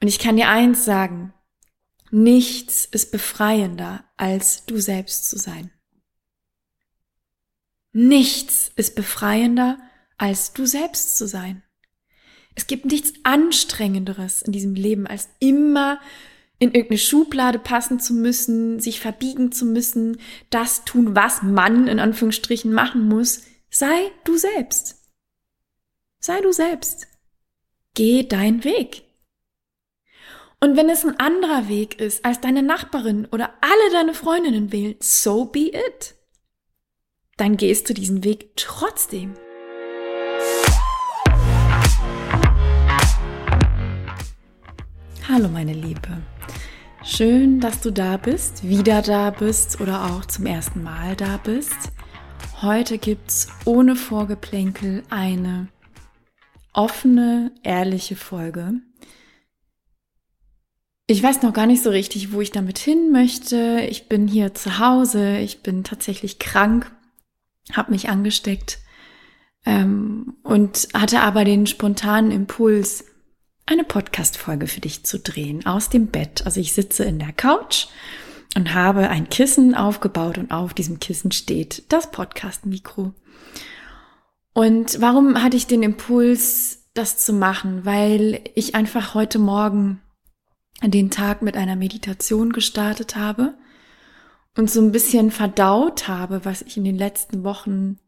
Und ich kann dir eins sagen, nichts ist befreiender, als du selbst zu sein. Nichts ist befreiender, als du selbst zu sein. Es gibt nichts Anstrengenderes in diesem Leben, als immer in irgendeine Schublade passen zu müssen, sich verbiegen zu müssen, das tun, was man in Anführungsstrichen machen muss. Sei du selbst. Sei du selbst. Geh deinen Weg. Und wenn es ein anderer Weg ist, als deine Nachbarin oder alle deine Freundinnen wählen, so be it. Dann gehst du diesen Weg trotzdem. Hallo meine Liebe. Schön, dass du da bist, wieder da bist oder auch zum ersten Mal da bist. Heute gibt's ohne Vorgeplänkel eine offene, ehrliche Folge. Ich weiß noch gar nicht so richtig, wo ich damit hin möchte. Ich bin hier zu Hause, ich bin tatsächlich krank, habe mich angesteckt ähm, und hatte aber den spontanen Impuls, eine Podcast-Folge für dich zu drehen aus dem Bett. Also ich sitze in der Couch und habe ein Kissen aufgebaut und auf diesem Kissen steht das Podcast-Mikro. Und warum hatte ich den Impuls, das zu machen? Weil ich einfach heute Morgen den Tag mit einer Meditation gestartet habe und so ein bisschen verdaut habe, was ich in den letzten Wochen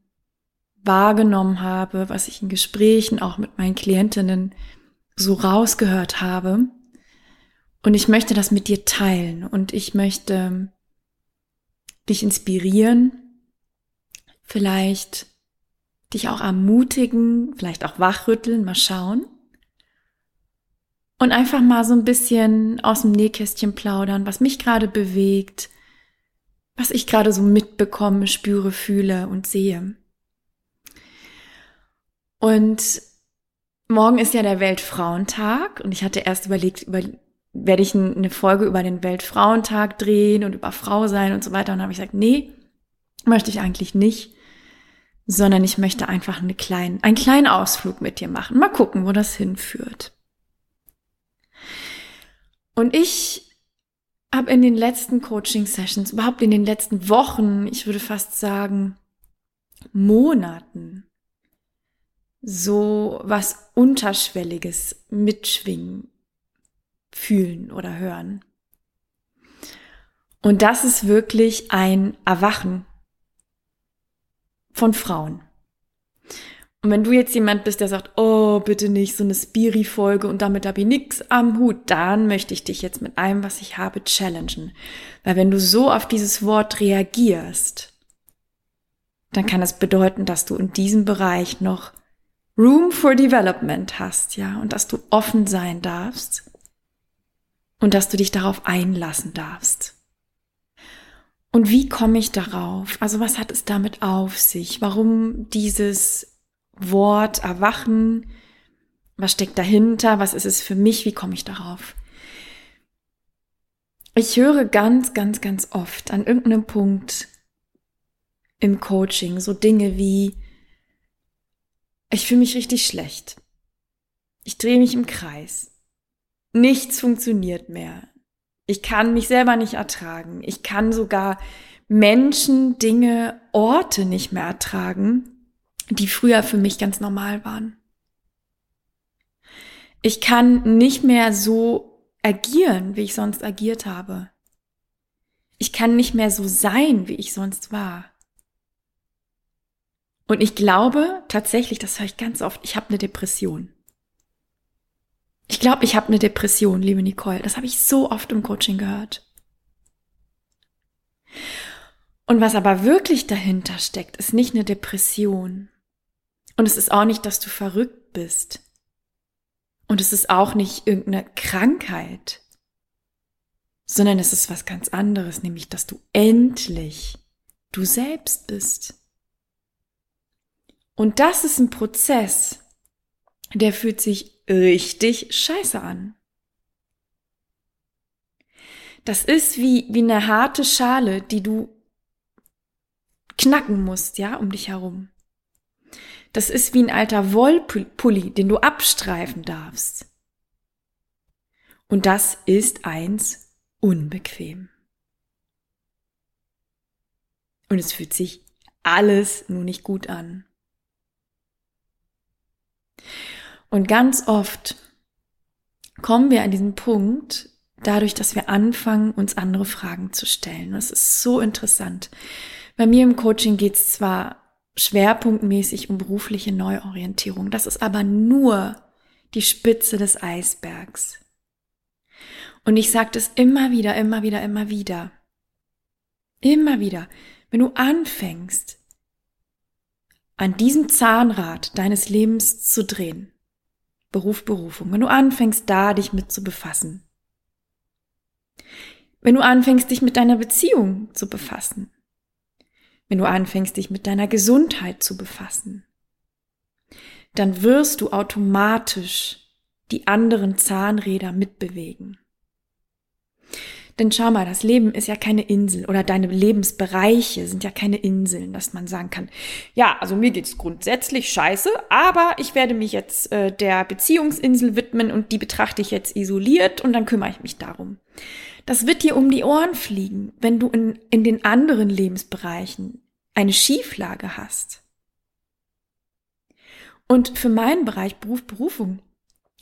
wahrgenommen habe, was ich in Gesprächen auch mit meinen Klientinnen so rausgehört habe. Und ich möchte das mit dir teilen und ich möchte dich inspirieren, vielleicht dich auch ermutigen, vielleicht auch wachrütteln, mal schauen. Und einfach mal so ein bisschen aus dem Nähkästchen plaudern, was mich gerade bewegt, was ich gerade so mitbekomme, spüre, fühle und sehe. Und morgen ist ja der Weltfrauentag und ich hatte erst überlegt, über, werde ich eine Folge über den Weltfrauentag drehen und über Frau sein und so weiter. Und habe ich gesagt, nee, möchte ich eigentlich nicht, sondern ich möchte einfach eine kleinen, einen kleinen Ausflug mit dir machen. Mal gucken, wo das hinführt. Und ich habe in den letzten Coaching-Sessions, überhaupt in den letzten Wochen, ich würde fast sagen, Monaten, so was Unterschwelliges mitschwingen, fühlen oder hören. Und das ist wirklich ein Erwachen von Frauen. Und wenn du jetzt jemand bist, der sagt, oh, bitte nicht so eine Spiri-Folge und damit habe ich nix am Hut, dann möchte ich dich jetzt mit allem, was ich habe, challengen. Weil wenn du so auf dieses Wort reagierst, dann kann es bedeuten, dass du in diesem Bereich noch Room for Development hast, ja, und dass du offen sein darfst und dass du dich darauf einlassen darfst. Und wie komme ich darauf? Also was hat es damit auf sich? Warum dieses Wort erwachen? Was steckt dahinter? Was ist es für mich? Wie komme ich darauf? Ich höre ganz, ganz, ganz oft an irgendeinem Punkt im Coaching so Dinge wie, ich fühle mich richtig schlecht. Ich drehe mich im Kreis. Nichts funktioniert mehr. Ich kann mich selber nicht ertragen. Ich kann sogar Menschen, Dinge, Orte nicht mehr ertragen, die früher für mich ganz normal waren. Ich kann nicht mehr so agieren, wie ich sonst agiert habe. Ich kann nicht mehr so sein, wie ich sonst war. Und ich glaube tatsächlich, das höre ich ganz oft, ich habe eine Depression. Ich glaube, ich habe eine Depression, liebe Nicole. Das habe ich so oft im Coaching gehört. Und was aber wirklich dahinter steckt, ist nicht eine Depression, und es ist auch nicht, dass du verrückt bist. Und es ist auch nicht irgendeine Krankheit, sondern es ist was ganz anderes, nämlich, dass du endlich du selbst bist. Und das ist ein Prozess, der fühlt sich richtig scheiße an. Das ist wie, wie eine harte Schale, die du knacken musst, ja, um dich herum. Das ist wie ein alter Wollpulli, den du abstreifen darfst. Und das ist eins unbequem. Und es fühlt sich alles nur nicht gut an. Und ganz oft kommen wir an diesen Punkt, dadurch, dass wir anfangen, uns andere Fragen zu stellen. Das ist so interessant. Bei mir im Coaching geht es zwar schwerpunktmäßig um berufliche Neuorientierung, das ist aber nur die Spitze des Eisbergs. Und ich sage das immer wieder, immer wieder, immer wieder. Immer wieder. Wenn du anfängst, an diesem Zahnrad deines Lebens zu drehen, Beruf, Berufung, wenn du anfängst, da dich mit zu befassen, wenn du anfängst, dich mit deiner Beziehung zu befassen, wenn du anfängst, dich mit deiner Gesundheit zu befassen, dann wirst du automatisch die anderen Zahnräder mitbewegen. Denn schau mal, das Leben ist ja keine Insel oder deine Lebensbereiche sind ja keine Inseln, dass man sagen kann, ja, also mir geht's grundsätzlich scheiße, aber ich werde mich jetzt äh, der Beziehungsinsel widmen und die betrachte ich jetzt isoliert und dann kümmere ich mich darum. Das wird dir um die Ohren fliegen, wenn du in, in den anderen Lebensbereichen eine Schieflage hast. Und für meinen Bereich Beruf, Berufung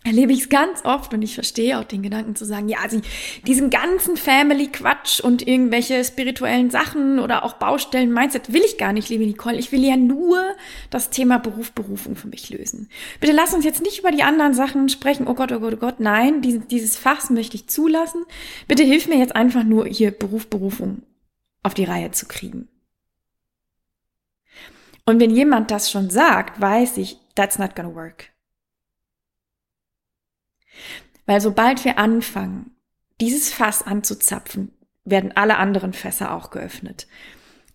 erlebe ich es ganz oft und ich verstehe auch den Gedanken zu sagen, ja, also diesen ganzen Family-Quatsch und irgendwelche spirituellen Sachen oder auch Baustellen, Mindset will ich gar nicht, liebe Nicole. Ich will ja nur das Thema Beruf, Berufung für mich lösen. Bitte lass uns jetzt nicht über die anderen Sachen sprechen. Oh Gott, oh Gott, oh Gott. Nein, dieses, dieses Fass möchte ich zulassen. Bitte hilf mir jetzt einfach nur hier Beruf, Berufung auf die Reihe zu kriegen. Und wenn jemand das schon sagt, weiß ich, that's not gonna work. Weil sobald wir anfangen, dieses Fass anzuzapfen, werden alle anderen Fässer auch geöffnet.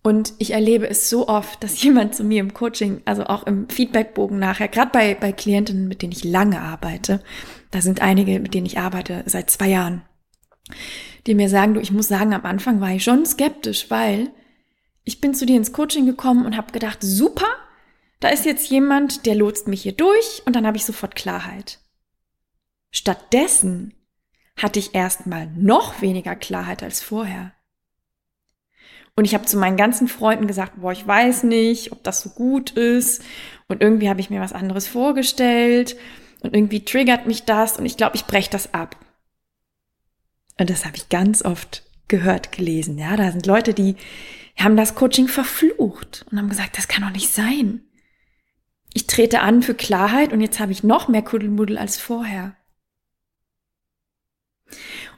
Und ich erlebe es so oft, dass jemand zu mir im Coaching, also auch im Feedbackbogen nachher, gerade bei, bei Klientinnen, mit denen ich lange arbeite, da sind einige, mit denen ich arbeite seit zwei Jahren, die mir sagen, du, ich muss sagen, am Anfang war ich schon skeptisch, weil ich bin zu dir ins Coaching gekommen und habe gedacht, super, da ist jetzt jemand, der lotst mich hier durch und dann habe ich sofort Klarheit. Stattdessen hatte ich erstmal noch weniger Klarheit als vorher. Und ich habe zu meinen ganzen Freunden gesagt, boah, ich weiß nicht, ob das so gut ist. Und irgendwie habe ich mir was anderes vorgestellt. Und irgendwie triggert mich das. Und ich glaube, ich breche das ab. Und das habe ich ganz oft gehört, gelesen. Ja, da sind Leute, die haben das Coaching verflucht und haben gesagt, das kann doch nicht sein. Ich trete an für Klarheit und jetzt habe ich noch mehr Kuddelmuddel als vorher.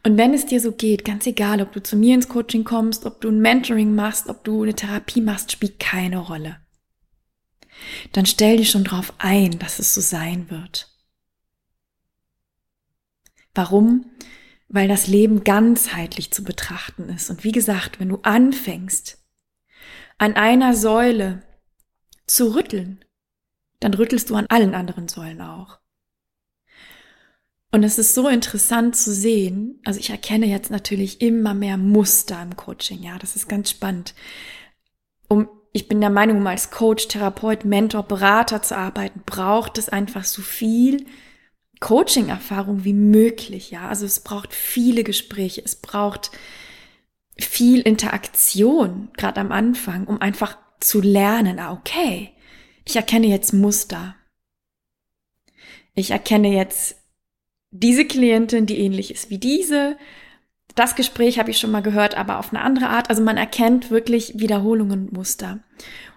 Und wenn es dir so geht, ganz egal, ob du zu mir ins Coaching kommst, ob du ein Mentoring machst, ob du eine Therapie machst, spielt keine Rolle. Dann stell dich schon drauf ein, dass es so sein wird. Warum? Weil das Leben ganzheitlich zu betrachten ist. Und wie gesagt, wenn du anfängst, an einer Säule zu rütteln, dann rüttelst du an allen anderen Säulen auch. Und es ist so interessant zu sehen. Also ich erkenne jetzt natürlich immer mehr Muster im Coaching. Ja, das ist ganz spannend. Um, ich bin der Meinung, um als Coach, Therapeut, Mentor, Berater zu arbeiten, braucht es einfach so viel Coaching-Erfahrung wie möglich. Ja, also es braucht viele Gespräche. Es braucht viel Interaktion, gerade am Anfang, um einfach zu lernen, ah, okay, ich erkenne jetzt Muster. Ich erkenne jetzt diese Klientin, die ähnlich ist wie diese. Das Gespräch habe ich schon mal gehört, aber auf eine andere Art. Also man erkennt wirklich Wiederholungen und Muster.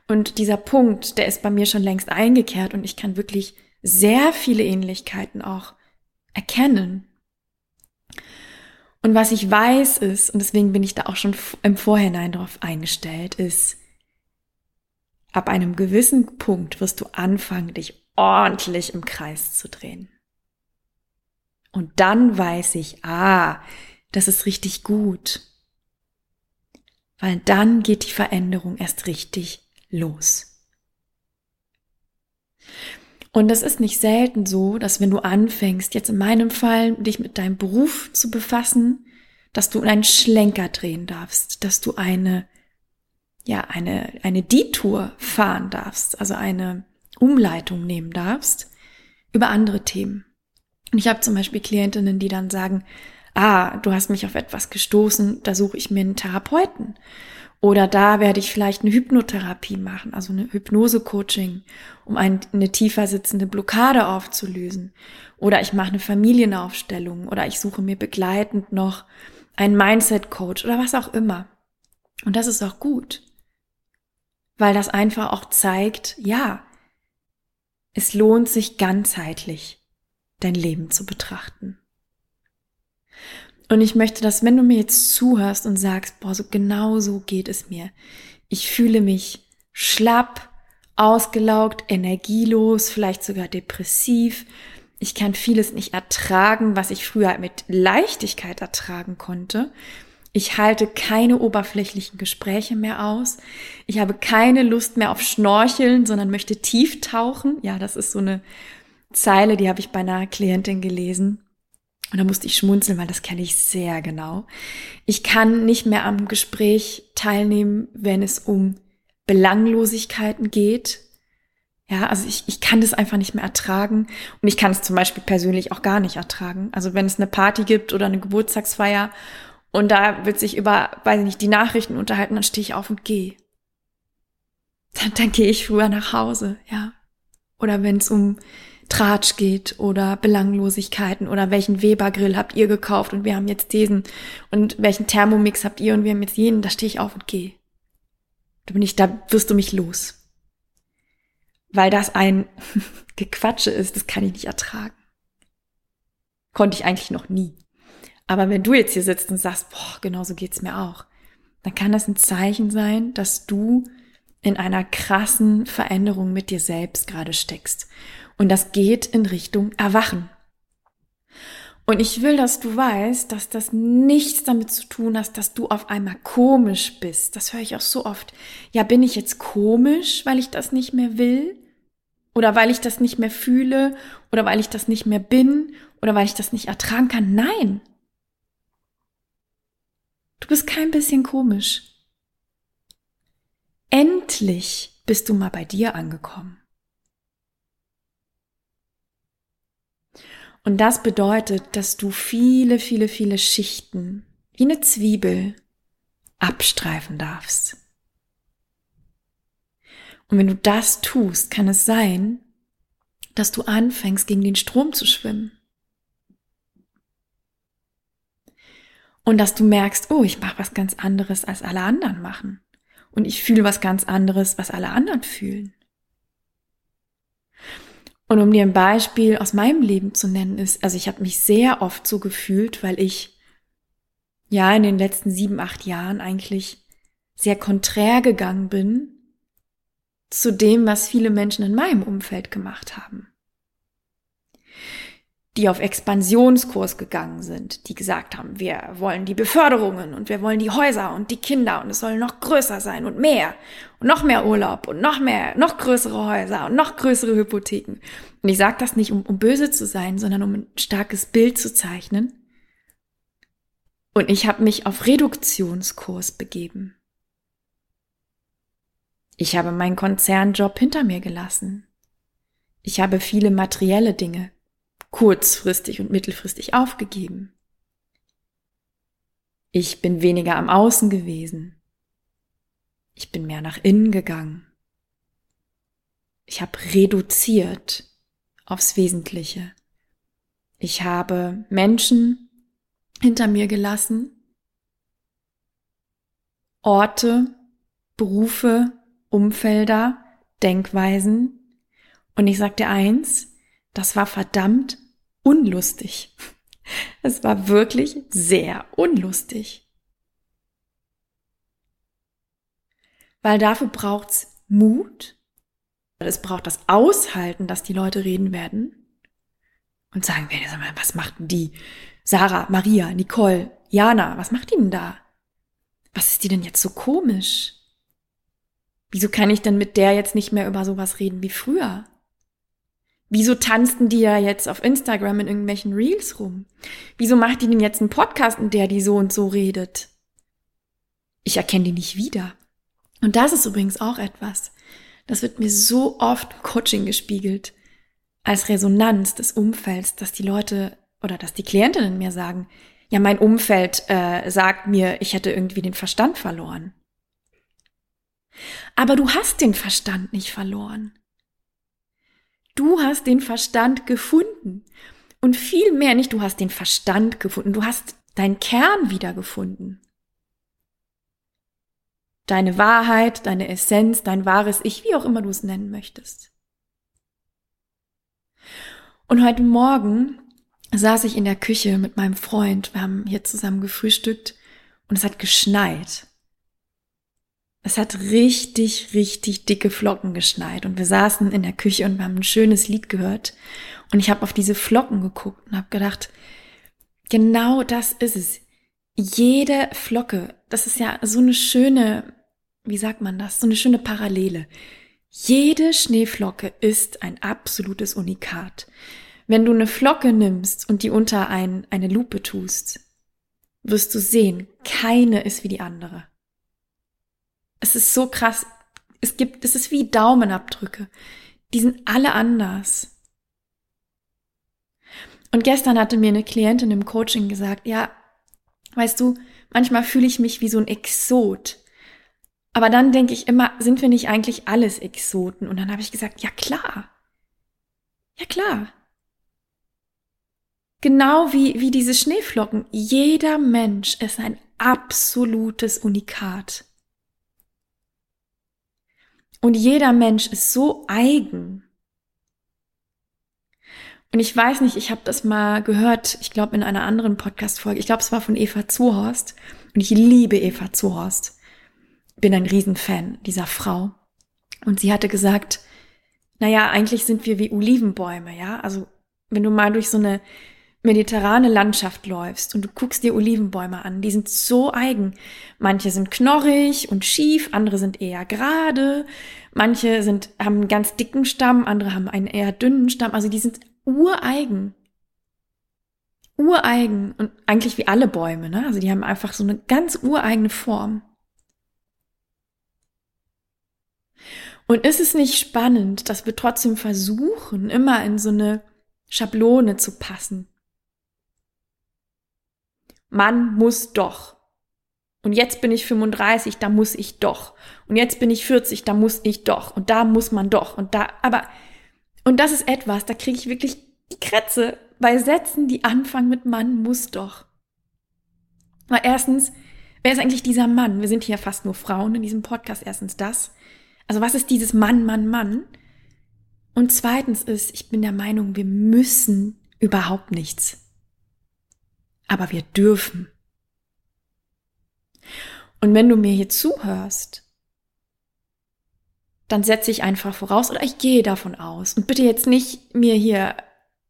Und dieser Punkt, der ist bei mir schon längst eingekehrt und ich kann wirklich sehr viele Ähnlichkeiten auch erkennen. Und was ich weiß ist, und deswegen bin ich da auch schon im Vorhinein darauf eingestellt, ist, ab einem gewissen Punkt wirst du anfangen, dich ordentlich im Kreis zu drehen. Und dann weiß ich, ah, das ist richtig gut. Weil dann geht die Veränderung erst richtig los. Und es ist nicht selten so, dass wenn du anfängst, jetzt in meinem Fall, dich mit deinem Beruf zu befassen, dass du einen Schlenker drehen darfst, dass du eine, ja, eine, eine Detour fahren darfst, also eine Umleitung nehmen darfst über andere Themen. Und ich habe zum Beispiel Klientinnen, die dann sagen, ah, du hast mich auf etwas gestoßen, da suche ich mir einen Therapeuten. Oder da werde ich vielleicht eine Hypnotherapie machen, also eine Hypnose-Coaching, um ein, eine tiefer sitzende Blockade aufzulösen. Oder ich mache eine Familienaufstellung oder ich suche mir begleitend noch einen Mindset-Coach oder was auch immer. Und das ist auch gut, weil das einfach auch zeigt, ja, es lohnt sich ganzheitlich dein Leben zu betrachten. Und ich möchte, dass wenn du mir jetzt zuhörst und sagst, boah, so genau so geht es mir. Ich fühle mich schlapp, ausgelaugt, energielos, vielleicht sogar depressiv. Ich kann vieles nicht ertragen, was ich früher mit Leichtigkeit ertragen konnte. Ich halte keine oberflächlichen Gespräche mehr aus. Ich habe keine Lust mehr auf Schnorcheln, sondern möchte tief tauchen. Ja, das ist so eine Zeile, die habe ich bei einer Klientin gelesen. Und da musste ich schmunzeln, weil das kenne ich sehr genau. Ich kann nicht mehr am Gespräch teilnehmen, wenn es um Belanglosigkeiten geht. Ja, also ich, ich kann das einfach nicht mehr ertragen. Und ich kann es zum Beispiel persönlich auch gar nicht ertragen. Also wenn es eine Party gibt oder eine Geburtstagsfeier und da wird sich über, weiß ich nicht, die Nachrichten unterhalten, dann stehe ich auf und gehe. Dann, dann gehe ich früher nach Hause, ja. Oder wenn es um Tratsch geht oder Belanglosigkeiten oder welchen Weber-Grill habt ihr gekauft und wir haben jetzt diesen und welchen Thermomix habt ihr und wir haben jetzt jenen, da stehe ich auf und gehe. Da bin ich, da wirst du mich los. Weil das ein Gequatsche ist, das kann ich nicht ertragen. Konnte ich eigentlich noch nie. Aber wenn du jetzt hier sitzt und sagst, boah, genau so geht's mir auch, dann kann das ein Zeichen sein, dass du in einer krassen Veränderung mit dir selbst gerade steckst und das geht in Richtung Erwachen. Und ich will, dass du weißt, dass das nichts damit zu tun hat, dass du auf einmal komisch bist. Das höre ich auch so oft. Ja, bin ich jetzt komisch, weil ich das nicht mehr will? Oder weil ich das nicht mehr fühle? Oder weil ich das nicht mehr bin? Oder weil ich das nicht ertragen kann? Nein. Du bist kein bisschen komisch. Endlich bist du mal bei dir angekommen. Und das bedeutet, dass du viele, viele, viele Schichten wie eine Zwiebel abstreifen darfst. Und wenn du das tust, kann es sein, dass du anfängst, gegen den Strom zu schwimmen. Und dass du merkst, oh, ich mache was ganz anderes, als alle anderen machen. Und ich fühle was ganz anderes, was alle anderen fühlen. Und um dir ein Beispiel aus meinem Leben zu nennen, ist, also ich habe mich sehr oft so gefühlt, weil ich ja in den letzten sieben, acht Jahren eigentlich sehr konträr gegangen bin zu dem, was viele Menschen in meinem Umfeld gemacht haben die auf Expansionskurs gegangen sind, die gesagt haben, wir wollen die Beförderungen und wir wollen die Häuser und die Kinder und es soll noch größer sein und mehr und noch mehr Urlaub und noch mehr, noch größere Häuser und noch größere Hypotheken. Und ich sage das nicht, um, um böse zu sein, sondern um ein starkes Bild zu zeichnen. Und ich habe mich auf Reduktionskurs begeben. Ich habe meinen Konzernjob hinter mir gelassen. Ich habe viele materielle Dinge kurzfristig und mittelfristig aufgegeben. Ich bin weniger am Außen gewesen. Ich bin mehr nach innen gegangen. Ich habe reduziert aufs Wesentliche. Ich habe Menschen hinter mir gelassen, Orte, Berufe, Umfelder, Denkweisen. Und ich sagte eins, das war verdammt unlustig. Es war wirklich sehr unlustig. Weil dafür braucht's Mut. Es braucht das Aushalten, dass die Leute reden werden und sagen werden, was macht denn die? Sarah, Maria, Nicole, Jana, was macht die denn da? Was ist die denn jetzt so komisch? Wieso kann ich denn mit der jetzt nicht mehr über sowas reden wie früher? Wieso tanzten die ja jetzt auf Instagram in irgendwelchen Reels rum? Wieso macht die denn jetzt einen Podcast, in der die so und so redet? Ich erkenne die nicht wieder. Und das ist übrigens auch etwas. Das wird mir so oft im Coaching gespiegelt. als Resonanz des Umfelds, dass die Leute oder dass die Klientinnen mir sagen, ja, mein Umfeld äh, sagt mir, ich hätte irgendwie den Verstand verloren. Aber du hast den Verstand nicht verloren. Du hast den Verstand gefunden. Und viel mehr nicht, du hast den Verstand gefunden, du hast deinen Kern wiedergefunden. Deine Wahrheit, deine Essenz, dein wahres Ich, wie auch immer du es nennen möchtest. Und heute Morgen saß ich in der Küche mit meinem Freund. Wir haben hier zusammen gefrühstückt und es hat geschneit. Es hat richtig, richtig dicke Flocken geschneit und wir saßen in der Küche und wir haben ein schönes Lied gehört und ich habe auf diese Flocken geguckt und habe gedacht, genau das ist es. Jede Flocke, das ist ja so eine schöne, wie sagt man das, so eine schöne Parallele. Jede Schneeflocke ist ein absolutes Unikat. Wenn du eine Flocke nimmst und die unter ein, eine Lupe tust, wirst du sehen, keine ist wie die andere. Es ist so krass. Es gibt, es ist wie Daumenabdrücke. Die sind alle anders. Und gestern hatte mir eine Klientin im Coaching gesagt, ja, weißt du, manchmal fühle ich mich wie so ein Exot. Aber dann denke ich immer, sind wir nicht eigentlich alles Exoten? Und dann habe ich gesagt, ja klar. Ja klar. Genau wie, wie diese Schneeflocken. Jeder Mensch ist ein absolutes Unikat. Und jeder Mensch ist so eigen. Und ich weiß nicht, ich habe das mal gehört, ich glaube in einer anderen Podcast-Folge, ich glaube es war von Eva Zuhorst. Und ich liebe Eva Zuhorst. Bin ein Riesenfan dieser Frau. Und sie hatte gesagt, naja, eigentlich sind wir wie Olivenbäume, ja. Also wenn du mal durch so eine mediterrane Landschaft läufst und du guckst dir Olivenbäume an, die sind so eigen. Manche sind knorrig und schief, andere sind eher gerade, manche sind, haben einen ganz dicken Stamm, andere haben einen eher dünnen Stamm, also die sind ureigen. Ureigen und eigentlich wie alle Bäume, ne? Also die haben einfach so eine ganz ureigene Form. Und ist es nicht spannend, dass wir trotzdem versuchen, immer in so eine Schablone zu passen? Man muss doch. Und jetzt bin ich 35, da muss ich doch. Und jetzt bin ich 40, da muss ich doch. Und da muss man doch. Und da, aber, und das ist etwas, da kriege ich wirklich die Krätze bei Sätzen, die anfangen mit man muss doch. Weil erstens, wer ist eigentlich dieser Mann? Wir sind hier fast nur Frauen in diesem Podcast. Erstens das. Also was ist dieses Mann, Mann, Mann? Und zweitens ist, ich bin der Meinung, wir müssen überhaupt nichts aber wir dürfen. Und wenn du mir hier zuhörst, dann setze ich einfach voraus oder ich gehe davon aus. Und bitte jetzt nicht mir hier,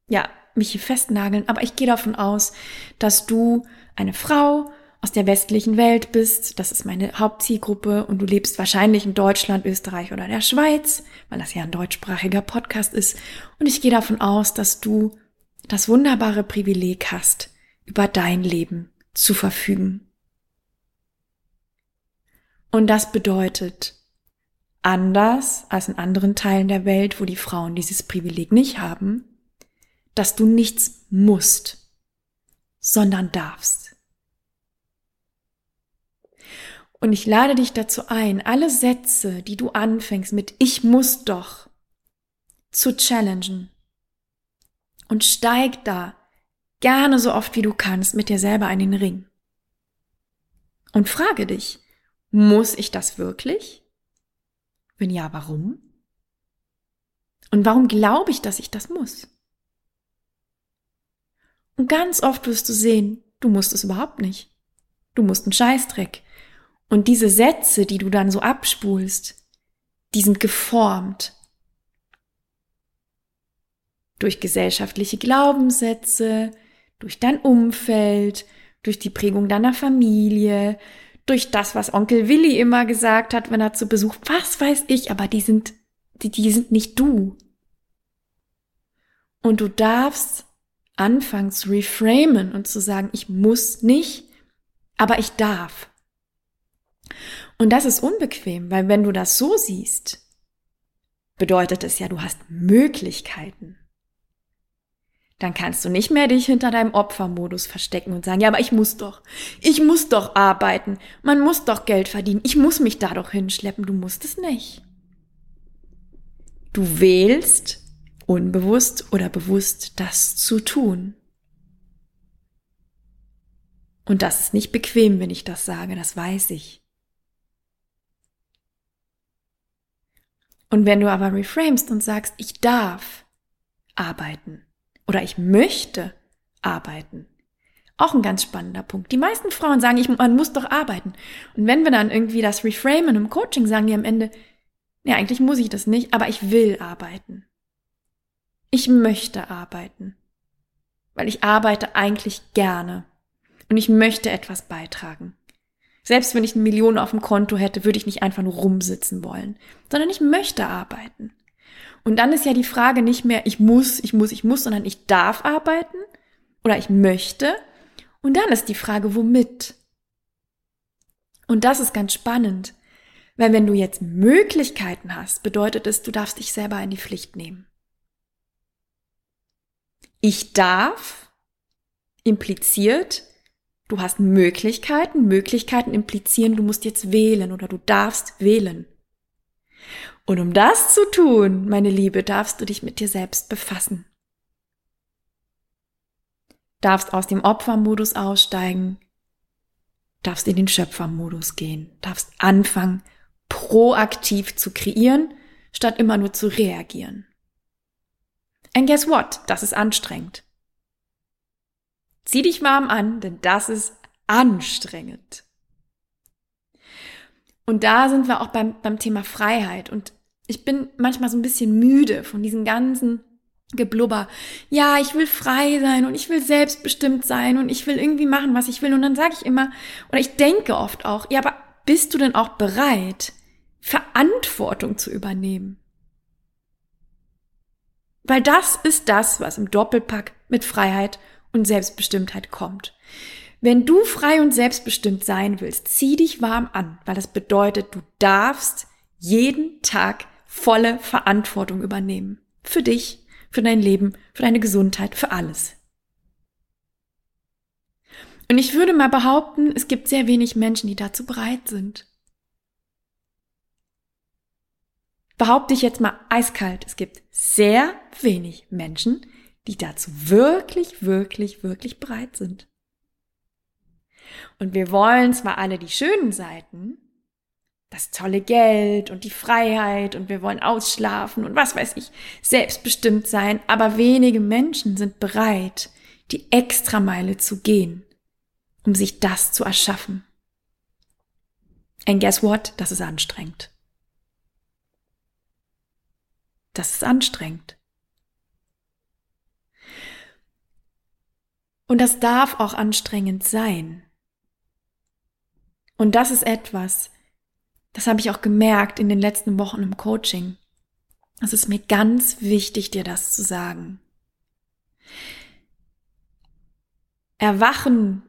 ja, mich hier festnageln, aber ich gehe davon aus, dass du eine Frau aus der westlichen Welt bist. Das ist meine Hauptzielgruppe und du lebst wahrscheinlich in Deutschland, Österreich oder der Schweiz, weil das ja ein deutschsprachiger Podcast ist. Und ich gehe davon aus, dass du das wunderbare Privileg hast, über dein Leben zu verfügen. Und das bedeutet, anders als in anderen Teilen der Welt, wo die Frauen dieses Privileg nicht haben, dass du nichts musst, sondern darfst. Und ich lade dich dazu ein, alle Sätze, die du anfängst mit Ich muss doch, zu challengen. Und steig da gerne so oft wie du kannst mit dir selber einen Ring. Und frage dich, muss ich das wirklich? Wenn ja, warum? Und warum glaube ich, dass ich das muss? Und ganz oft wirst du sehen, du musst es überhaupt nicht. Du musst einen Scheißdreck. Und diese Sätze, die du dann so abspulst, die sind geformt durch gesellschaftliche Glaubenssätze, durch dein Umfeld, durch die Prägung deiner Familie, durch das, was Onkel Willi immer gesagt hat, wenn er zu Besuch, was weiß ich, aber die sind, die, die sind nicht du. Und du darfst anfangen zu reframen und zu sagen, ich muss nicht, aber ich darf. Und das ist unbequem, weil wenn du das so siehst, bedeutet es ja, du hast Möglichkeiten. Dann kannst du nicht mehr dich hinter deinem Opfermodus verstecken und sagen, ja, aber ich muss doch, ich muss doch arbeiten, man muss doch Geld verdienen, ich muss mich da doch hinschleppen, du musst es nicht. Du wählst unbewusst oder bewusst das zu tun. Und das ist nicht bequem, wenn ich das sage, das weiß ich. Und wenn du aber reframest und sagst, ich darf arbeiten oder ich möchte arbeiten, auch ein ganz spannender Punkt. Die meisten Frauen sagen, ich, man muss doch arbeiten. Und wenn wir dann irgendwie das reframen im Coaching, sagen die am Ende, ja, eigentlich muss ich das nicht, aber ich will arbeiten. Ich möchte arbeiten. Weil ich arbeite eigentlich gerne. Und ich möchte etwas beitragen. Selbst wenn ich eine Million auf dem Konto hätte, würde ich nicht einfach nur rumsitzen wollen, sondern ich möchte arbeiten. Und dann ist ja die Frage nicht mehr, ich muss, ich muss, ich muss, sondern ich darf arbeiten oder ich möchte. Und dann ist die Frage, womit? Und das ist ganz spannend, weil wenn du jetzt Möglichkeiten hast, bedeutet es, du darfst dich selber in die Pflicht nehmen. Ich darf impliziert, Du hast Möglichkeiten. Möglichkeiten implizieren, du musst jetzt wählen oder du darfst wählen. Und um das zu tun, meine Liebe, darfst du dich mit dir selbst befassen. Darfst aus dem Opfermodus aussteigen, darfst in den Schöpfermodus gehen, darfst anfangen, proaktiv zu kreieren, statt immer nur zu reagieren. And guess what? Das ist anstrengend. Zieh dich warm an, denn das ist anstrengend. Und da sind wir auch beim, beim Thema Freiheit. Und ich bin manchmal so ein bisschen müde von diesem ganzen Geblubber. Ja, ich will frei sein und ich will selbstbestimmt sein und ich will irgendwie machen, was ich will. Und dann sage ich immer, oder ich denke oft auch, ja, aber bist du denn auch bereit, Verantwortung zu übernehmen? Weil das ist das, was im Doppelpack mit Freiheit und Selbstbestimmtheit kommt. Wenn du frei und selbstbestimmt sein willst, zieh dich warm an, weil das bedeutet, du darfst jeden Tag volle Verantwortung übernehmen. Für dich, für dein Leben, für deine Gesundheit, für alles. Und ich würde mal behaupten, es gibt sehr wenig Menschen, die dazu bereit sind. Behaupte ich jetzt mal eiskalt, es gibt sehr wenig Menschen, die dazu wirklich, wirklich, wirklich bereit sind. Und wir wollen zwar alle die schönen Seiten, das tolle Geld und die Freiheit und wir wollen ausschlafen und was weiß ich, selbstbestimmt sein, aber wenige Menschen sind bereit, die Extrameile zu gehen, um sich das zu erschaffen. And guess what? Das ist anstrengend. Das ist anstrengend. Und das darf auch anstrengend sein. Und das ist etwas, das habe ich auch gemerkt in den letzten Wochen im Coaching. Es ist mir ganz wichtig, dir das zu sagen. Erwachen,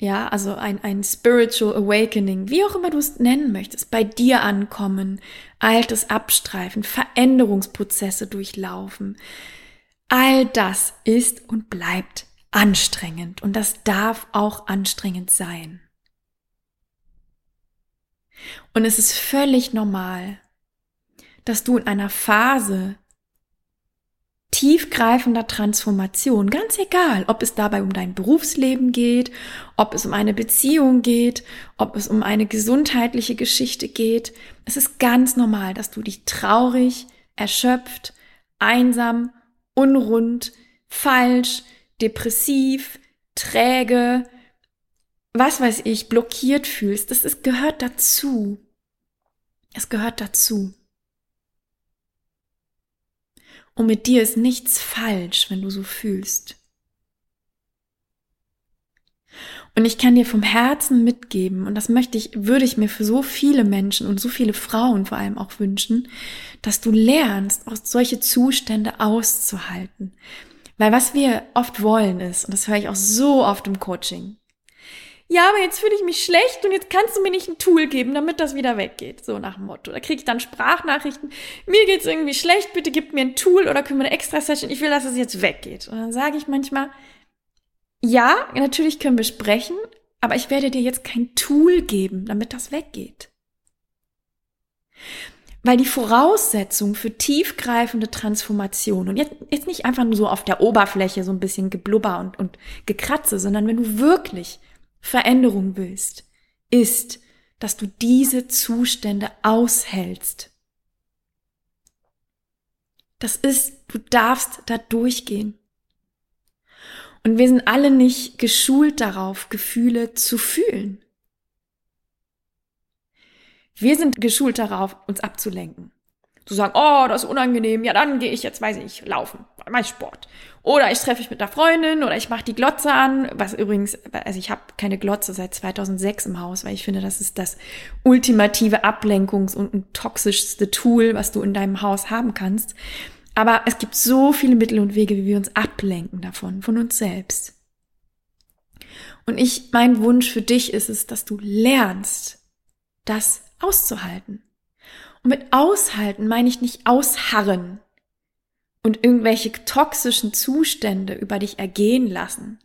ja, also ein, ein Spiritual Awakening, wie auch immer du es nennen möchtest, bei dir ankommen, Altes abstreifen, Veränderungsprozesse durchlaufen. All das ist und bleibt anstrengend und das darf auch anstrengend sein. Und es ist völlig normal, dass du in einer Phase tiefgreifender Transformation, ganz egal, ob es dabei um dein Berufsleben geht, ob es um eine Beziehung geht, ob es um eine gesundheitliche Geschichte geht, es ist ganz normal, dass du dich traurig, erschöpft, einsam, unrund, falsch, depressiv, träge, was weiß ich, blockiert fühlst. Das ist, gehört dazu. Es gehört dazu. Und mit dir ist nichts falsch, wenn du so fühlst. Und ich kann dir vom Herzen mitgeben, und das möchte ich, würde ich mir für so viele Menschen und so viele Frauen vor allem auch wünschen, dass du lernst, aus solche Zustände auszuhalten. Weil was wir oft wollen ist, und das höre ich auch so oft im Coaching, ja, aber jetzt fühle ich mich schlecht und jetzt kannst du mir nicht ein Tool geben, damit das wieder weggeht. So nach dem Motto. Da kriege ich dann Sprachnachrichten. Mir geht's irgendwie schlecht, bitte gib mir ein Tool oder können wir eine extra Session. Ich will, dass es jetzt weggeht. Und dann sage ich manchmal, ja, natürlich können wir sprechen, aber ich werde dir jetzt kein Tool geben, damit das weggeht. Weil die Voraussetzung für tiefgreifende Transformation und jetzt, jetzt nicht einfach nur so auf der Oberfläche so ein bisschen geblubber und, und gekratze, sondern wenn du wirklich Veränderung willst, ist, dass du diese Zustände aushältst. Das ist, du darfst da durchgehen. Und wir sind alle nicht geschult darauf, Gefühle zu fühlen. Wir sind geschult darauf, uns abzulenken zu sagen, oh, das ist unangenehm, ja, dann gehe ich jetzt, weiß ich nicht, laufen, mach Sport. Oder ich treffe mich mit einer Freundin oder ich mache die Glotze an, was übrigens, also ich habe keine Glotze seit 2006 im Haus, weil ich finde, das ist das ultimative Ablenkungs- und toxischste Tool, was du in deinem Haus haben kannst. Aber es gibt so viele Mittel und Wege, wie wir uns ablenken davon, von uns selbst. Und ich, mein Wunsch für dich ist es, dass du lernst, das auszuhalten. Und mit aushalten meine ich nicht ausharren und irgendwelche toxischen Zustände über dich ergehen lassen.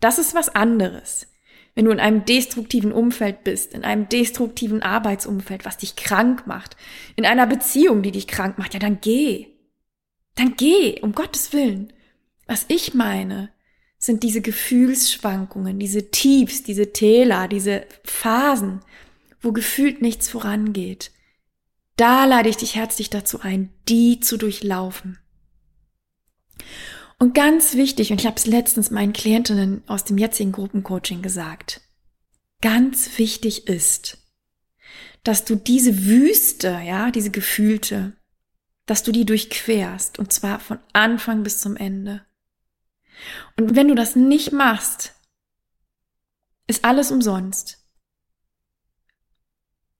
Das ist was anderes. Wenn du in einem destruktiven Umfeld bist, in einem destruktiven Arbeitsumfeld, was dich krank macht, in einer Beziehung, die dich krank macht, ja, dann geh. Dann geh, um Gottes Willen. Was ich meine, sind diese Gefühlsschwankungen, diese Tiefs, diese Täler, diese Phasen, wo gefühlt nichts vorangeht, da lade ich dich herzlich dazu ein, die zu durchlaufen. Und ganz wichtig, und ich habe es letztens meinen Klientinnen aus dem jetzigen Gruppencoaching gesagt, ganz wichtig ist, dass du diese Wüste, ja, diese gefühlte, dass du die durchquerst, und zwar von Anfang bis zum Ende. Und wenn du das nicht machst, ist alles umsonst.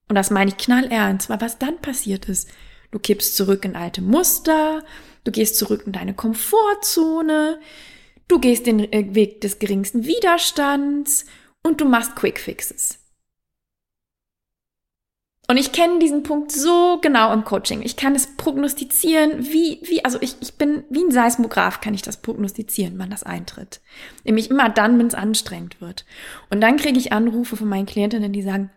Und das meine ich knallernst, weil was dann passiert ist, du kippst zurück in alte Muster, du gehst zurück in deine Komfortzone, du gehst den äh, Weg des geringsten Widerstands und du machst Quick Fixes. Und ich kenne diesen Punkt so genau im Coaching. Ich kann es prognostizieren, wie, wie, also ich, ich bin wie ein Seismograph, kann ich das prognostizieren, wann das eintritt. Nämlich immer dann, wenn es anstrengend wird. Und dann kriege ich Anrufe von meinen Klientinnen, die sagen,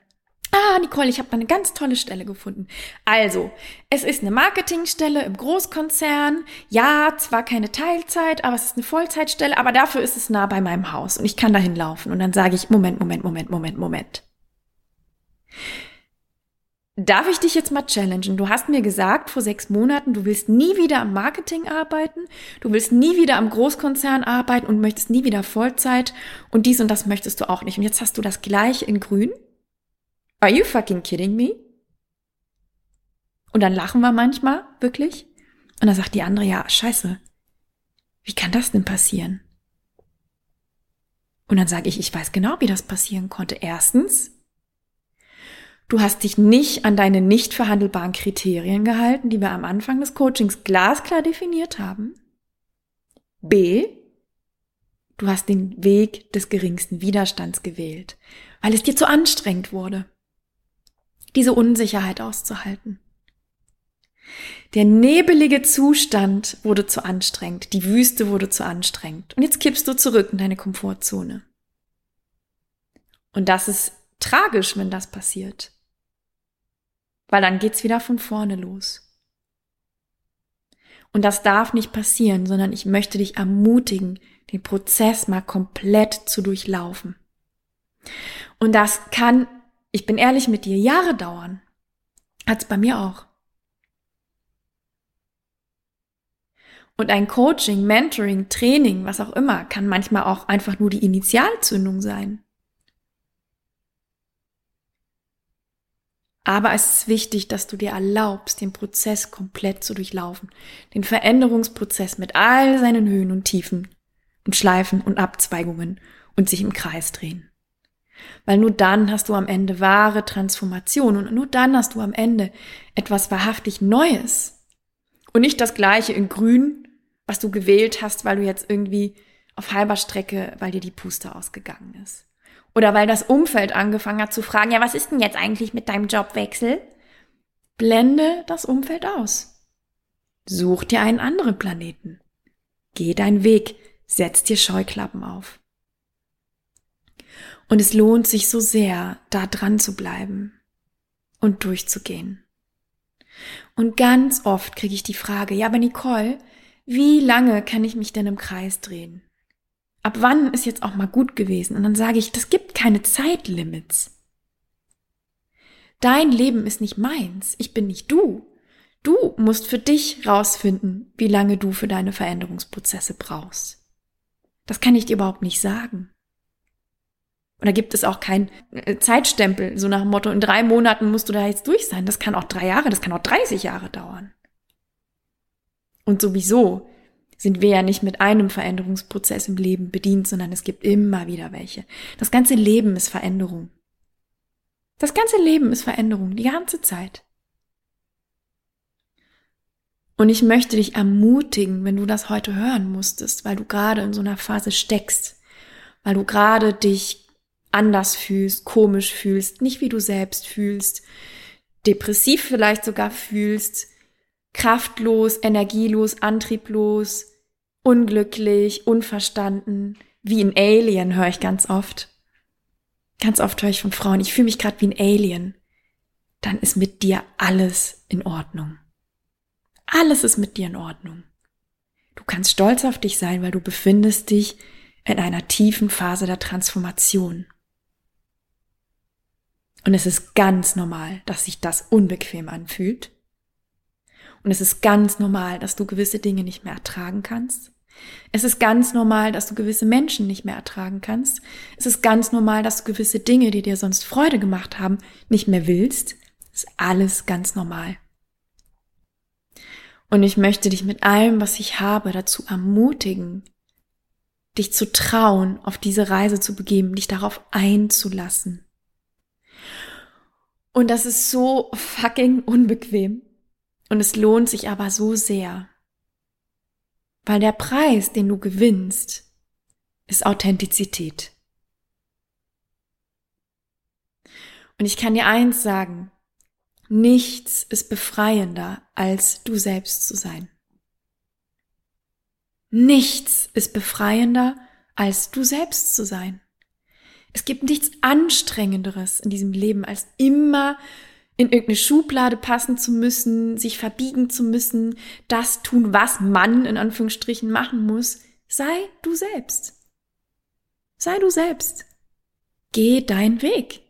Ah, Nicole, ich habe da eine ganz tolle Stelle gefunden. Also, es ist eine Marketingstelle im Großkonzern. Ja, zwar keine Teilzeit, aber es ist eine Vollzeitstelle, aber dafür ist es nah bei meinem Haus und ich kann dahin laufen. Und dann sage ich, Moment, Moment, Moment, Moment, Moment. Darf ich dich jetzt mal challengen? Du hast mir gesagt vor sechs Monaten, du willst nie wieder am Marketing arbeiten, du willst nie wieder am Großkonzern arbeiten und möchtest nie wieder Vollzeit und dies und das möchtest du auch nicht. Und jetzt hast du das gleiche in Grün Are you fucking kidding me? Und dann lachen wir manchmal, wirklich. Und dann sagt die andere, ja, scheiße. Wie kann das denn passieren? Und dann sage ich, ich weiß genau, wie das passieren konnte. Erstens, du hast dich nicht an deine nicht verhandelbaren Kriterien gehalten, die wir am Anfang des Coachings glasklar definiert haben. B, du hast den Weg des geringsten Widerstands gewählt, weil es dir zu anstrengend wurde diese Unsicherheit auszuhalten. Der nebelige Zustand wurde zu anstrengend, die Wüste wurde zu anstrengend und jetzt kippst du zurück in deine Komfortzone. Und das ist tragisch, wenn das passiert, weil dann geht's wieder von vorne los. Und das darf nicht passieren, sondern ich möchte dich ermutigen, den Prozess mal komplett zu durchlaufen. Und das kann ich bin ehrlich mit dir, Jahre dauern. Hat's bei mir auch. Und ein Coaching, Mentoring, Training, was auch immer, kann manchmal auch einfach nur die Initialzündung sein. Aber es ist wichtig, dass du dir erlaubst, den Prozess komplett zu durchlaufen. Den Veränderungsprozess mit all seinen Höhen und Tiefen und Schleifen und Abzweigungen und sich im Kreis drehen. Weil nur dann hast du am Ende wahre Transformation und nur dann hast du am Ende etwas wahrhaftig Neues. Und nicht das gleiche in grün, was du gewählt hast, weil du jetzt irgendwie auf halber Strecke, weil dir die Puste ausgegangen ist. oder weil das Umfeld angefangen hat zu fragen, ja, was ist denn jetzt eigentlich mit deinem Jobwechsel? Blende das Umfeld aus. Such dir einen anderen Planeten. Geh deinen Weg, setz dir Scheuklappen auf. Und es lohnt sich so sehr, da dran zu bleiben und durchzugehen. Und ganz oft kriege ich die Frage, ja, aber Nicole, wie lange kann ich mich denn im Kreis drehen? Ab wann ist jetzt auch mal gut gewesen? Und dann sage ich, das gibt keine Zeitlimits. Dein Leben ist nicht meins. Ich bin nicht du. Du musst für dich rausfinden, wie lange du für deine Veränderungsprozesse brauchst. Das kann ich dir überhaupt nicht sagen. Und da gibt es auch keinen äh, Zeitstempel, so nach dem Motto, in drei Monaten musst du da jetzt durch sein. Das kann auch drei Jahre, das kann auch 30 Jahre dauern. Und sowieso sind wir ja nicht mit einem Veränderungsprozess im Leben bedient, sondern es gibt immer wieder welche. Das ganze Leben ist Veränderung. Das ganze Leben ist Veränderung, die ganze Zeit. Und ich möchte dich ermutigen, wenn du das heute hören musstest, weil du gerade in so einer Phase steckst, weil du gerade dich anders fühlst, komisch fühlst, nicht wie du selbst fühlst, depressiv vielleicht sogar fühlst, kraftlos, energielos, antrieblos, unglücklich, unverstanden, wie ein Alien höre ich ganz oft. Ganz oft höre ich von Frauen, ich fühle mich gerade wie ein Alien. Dann ist mit dir alles in Ordnung. Alles ist mit dir in Ordnung. Du kannst stolz auf dich sein, weil du befindest dich in einer tiefen Phase der Transformation. Und es ist ganz normal, dass sich das unbequem anfühlt. Und es ist ganz normal, dass du gewisse Dinge nicht mehr ertragen kannst. Es ist ganz normal, dass du gewisse Menschen nicht mehr ertragen kannst. Es ist ganz normal, dass du gewisse Dinge, die dir sonst Freude gemacht haben, nicht mehr willst. Das ist alles ganz normal. Und ich möchte dich mit allem, was ich habe, dazu ermutigen, dich zu trauen, auf diese Reise zu begeben, dich darauf einzulassen. Und das ist so fucking unbequem. Und es lohnt sich aber so sehr. Weil der Preis, den du gewinnst, ist Authentizität. Und ich kann dir eins sagen, nichts ist befreiender, als du selbst zu sein. Nichts ist befreiender, als du selbst zu sein. Es gibt nichts Anstrengenderes in diesem Leben, als immer in irgendeine Schublade passen zu müssen, sich verbiegen zu müssen, das tun, was man in Anführungsstrichen machen muss. Sei du selbst. Sei du selbst. Geh deinen Weg.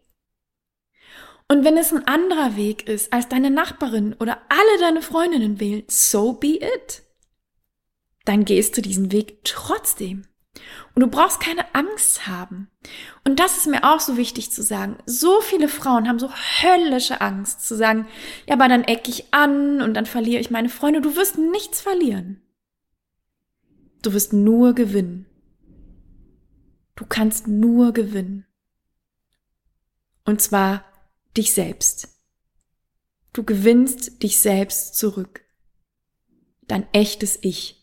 Und wenn es ein anderer Weg ist, als deine Nachbarin oder alle deine Freundinnen wählen, so be it. Dann gehst du diesen Weg trotzdem. Und du brauchst keine Angst haben. Und das ist mir auch so wichtig zu sagen. So viele Frauen haben so höllische Angst zu sagen, ja, aber dann eck ich an und dann verliere ich meine Freunde. Du wirst nichts verlieren. Du wirst nur gewinnen. Du kannst nur gewinnen. Und zwar dich selbst. Du gewinnst dich selbst zurück. Dein echtes Ich.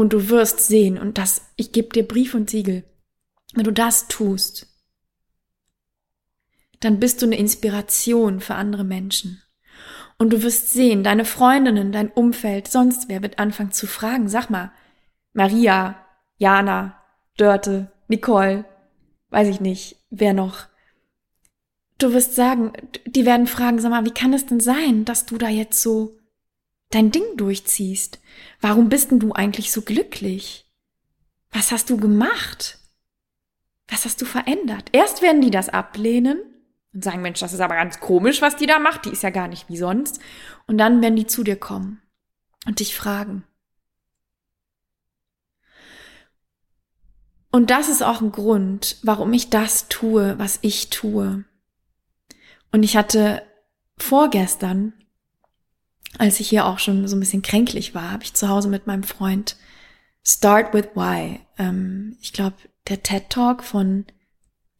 Und du wirst sehen, und das, ich gebe dir Brief und Siegel, wenn du das tust, dann bist du eine Inspiration für andere Menschen. Und du wirst sehen, deine Freundinnen, dein Umfeld, sonst wer wird anfangen zu fragen, sag mal, Maria, Jana, Dörte, Nicole, weiß ich nicht, wer noch. Du wirst sagen, die werden fragen, sag mal, wie kann es denn sein, dass du da jetzt so dein Ding durchziehst. Warum bist denn du eigentlich so glücklich? Was hast du gemacht? Was hast du verändert? Erst werden die das ablehnen und sagen, Mensch, das ist aber ganz komisch, was die da macht. Die ist ja gar nicht wie sonst. Und dann werden die zu dir kommen und dich fragen. Und das ist auch ein Grund, warum ich das tue, was ich tue. Und ich hatte vorgestern als ich hier auch schon so ein bisschen kränklich war, habe ich zu Hause mit meinem Freund Start with Why. Ähm, ich glaube, der TED Talk von